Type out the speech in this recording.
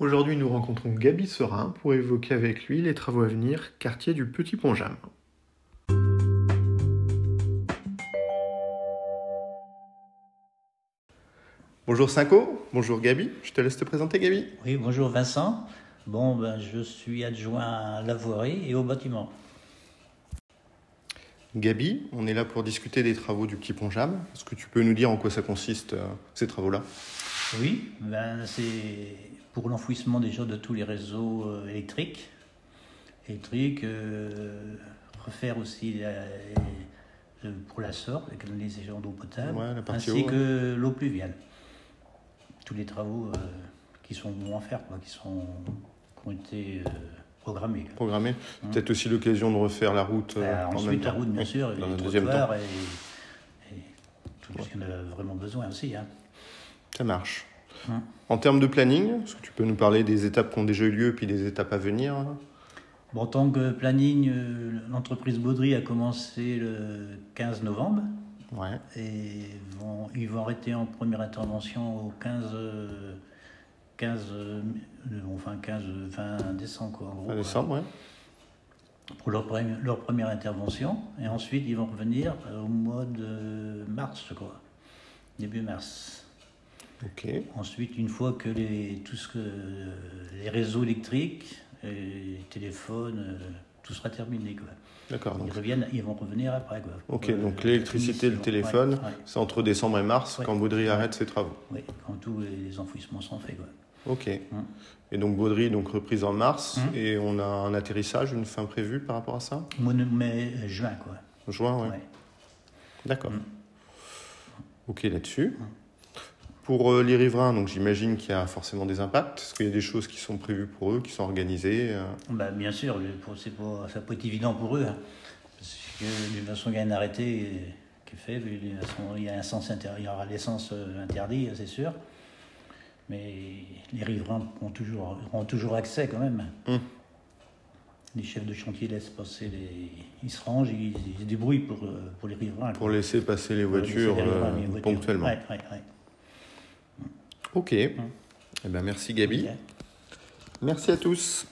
Aujourd'hui, nous rencontrons Gabi Serin pour évoquer avec lui les travaux à venir, quartier du Petit Pont-Jam. Bonjour Cinco, bonjour Gabi. Je te laisse te présenter Gabi. Oui, bonjour Vincent. Bon, ben, je suis adjoint à la voirie et au bâtiment. Gabi, on est là pour discuter des travaux du Petit Pont-Jam. Est-ce que tu peux nous dire en quoi ça consiste, euh, ces travaux-là? Oui, ben, c'est pour l'enfouissement déjà de tous les réseaux euh, électriques. Électriques, euh, refaire aussi la- euh, pour la SOR, la canalisation d'eau potable, Ouais, ainsi eau, que l'eau pluviale. Tous les travaux euh, qui sont bons à faire, quoi, qui, sont, qui ont été euh, programmés. quoi. Programmé Peut-être aussi l'occasion de refaire la route en même ensuite, la route, bien sûr, et dans les un deuxième temps. trottoirs et, et tout ce qu'on a vraiment besoin aussi. Hein. Ça marche. Hum. En termes de planning, est-ce que tu peux nous parler des étapes qui ont déjà eu lieu puis des étapes à venir Bon, en tant que planning, euh, l'entreprise Baudry a commencé le 15 novembre Ouais. et vont, ils vont arrêter en première intervention au 15, euh, 15, euh, enfin 15, 20 décembre, quoi, en gros, Fin quoi, décembre, ouais. pour leur, premi- leur première intervention. Et ensuite, ils vont revenir au mois de mars, crois, début mars. Ensuite, une fois que les, tout ce que, les réseaux électriques, et téléphones, euh, tout sera terminé. Quoi. D'accord. Ils, reviennent, ils vont revenir après. Quoi. ok, donc euh, l'électricité, le finition. téléphone, Ouais, ouais, c'est entre décembre et mars Ouais. quand Baudry arrête ses travaux. ouais, quand tous les enfouissements sont faits. Quoi. Ok. Hum. Et donc Baudry, donc reprise en mars, Hum. et on a un atterrissage, une fin prévue par rapport à ça? Mois de mai, euh, juin. Quoi. Juin. Ouais. D'accord. Hum. Ok là-dessus. Pour euh, les riverains, donc j'imagine qu'il y a forcément des impacts. Est-ce qu'il y a des choses qui sont prévues pour eux, qui sont organisées euh, Bah, bien sûr, c'est pas, ça peut être évident pour eux. hein. parce que de toute façon, il y a un arrêté euh, qui est fait. il y a un sens inter- il y aura l'essence euh, interdit, c'est sûr. Mais les riverains ont toujours, auront toujours accès quand même. Hum. Les chefs de chantier laissent passer les. Ils se rangent, ils, ils se débrouillent pour, euh, pour les riverains. pour laisser passer voitures euh, les voitures. ponctuellement Ouais, ouais, ouais. Ok. Eh ben, merci Gabi. Merci à tous.